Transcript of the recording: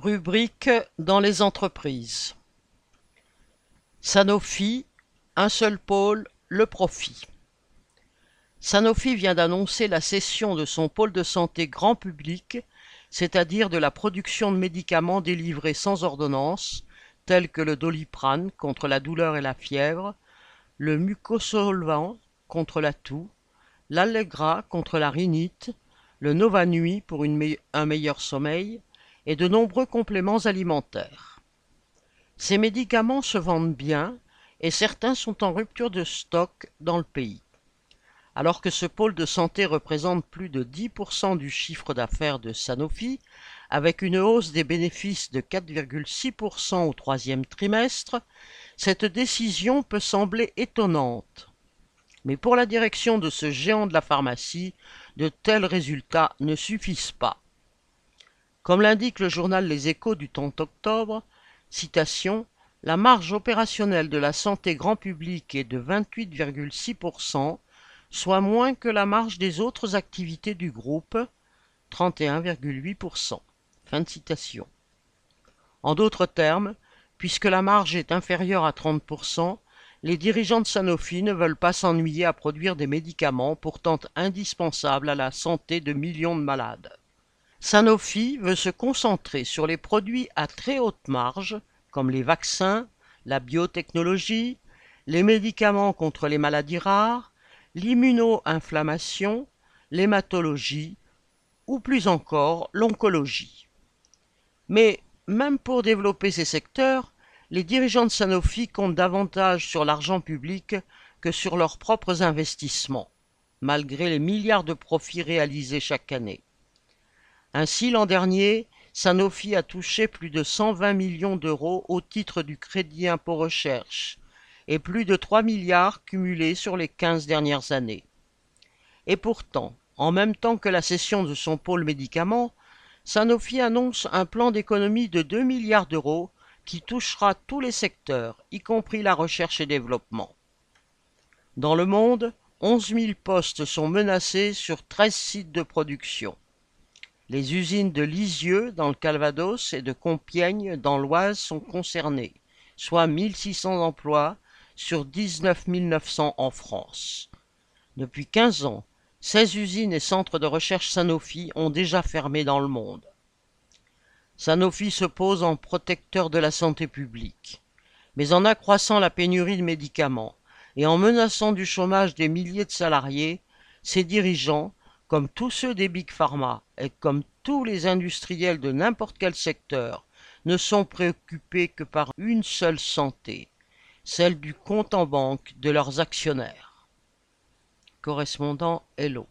Rubrique dans les entreprises. Sanofi, un seul pôle, le profit. Sanofi vient d'annoncer la cession de son pôle de santé grand public, c'est-à-dire de la production de médicaments délivrés sans ordonnance, tels que le doliprane contre la douleur et la fièvre, le mucosolvant contre la toux, l'Allegra contre la rhinite, le Novanui pour un meilleur sommeil, et de nombreux compléments alimentaires. Ces médicaments se vendent bien et certains sont en rupture de stock dans le pays. Alors que ce pôle de santé représente plus de 10% du chiffre d'affaires de Sanofi, avec une hausse des bénéfices de 4,6% au troisième trimestre, cette décision peut sembler étonnante. Mais pour la direction de ce géant de la pharmacie, de tels résultats ne suffisent pas. Comme l'indique le journal Les Échos du 30 octobre, la marge opérationnelle de la santé grand public est de 28,6%, soit moins que la marge des autres activités du groupe, 31,8%. Fin de citation. En d'autres termes, puisque la marge est inférieure à 30%, les dirigeants de Sanofi ne veulent pas s'ennuyer à produire des médicaments pourtant indispensables à la santé de millions de malades. Sanofi veut se concentrer sur les produits à très haute marge, comme les vaccins, la biotechnologie, les médicaments contre les maladies rares, l'immuno-inflammation, l'hématologie ou plus encore l'oncologie. Mais même pour développer ces secteurs, les dirigeants de Sanofi comptent davantage sur l'argent public que sur leurs propres investissements, malgré les milliards de profits réalisés chaque année. Ainsi, l'an dernier, Sanofi a touché plus de 120 millions d'euros au titre du crédit impôt recherche, et plus de 3 milliards cumulés sur les 15 dernières années. Et pourtant, en même temps que la cession de son pôle médicaments, Sanofi annonce un plan d'économie de 2 milliards d'euros qui touchera tous les secteurs, y compris la recherche et développement. Dans le monde, 11 000 postes sont menacés sur 13 sites de production. Les usines de Lisieux dans le Calvados et de Compiègne dans l'Oise sont concernées, soit 1600 emplois sur 19 900 en France. Depuis 15 ans, 16 usines et centres de recherche Sanofi ont déjà fermé dans le monde. Sanofi se pose en protecteur de la santé publique, mais en accroissant la pénurie de médicaments et en menaçant du chômage des milliers de salariés, ses dirigeants, comme tous ceux des Big Pharma et comme tous les industriels de n'importe quel secteur, ne sont préoccupés que par une seule santé, celle du compte en banque de leurs actionnaires. Correspondant Hello.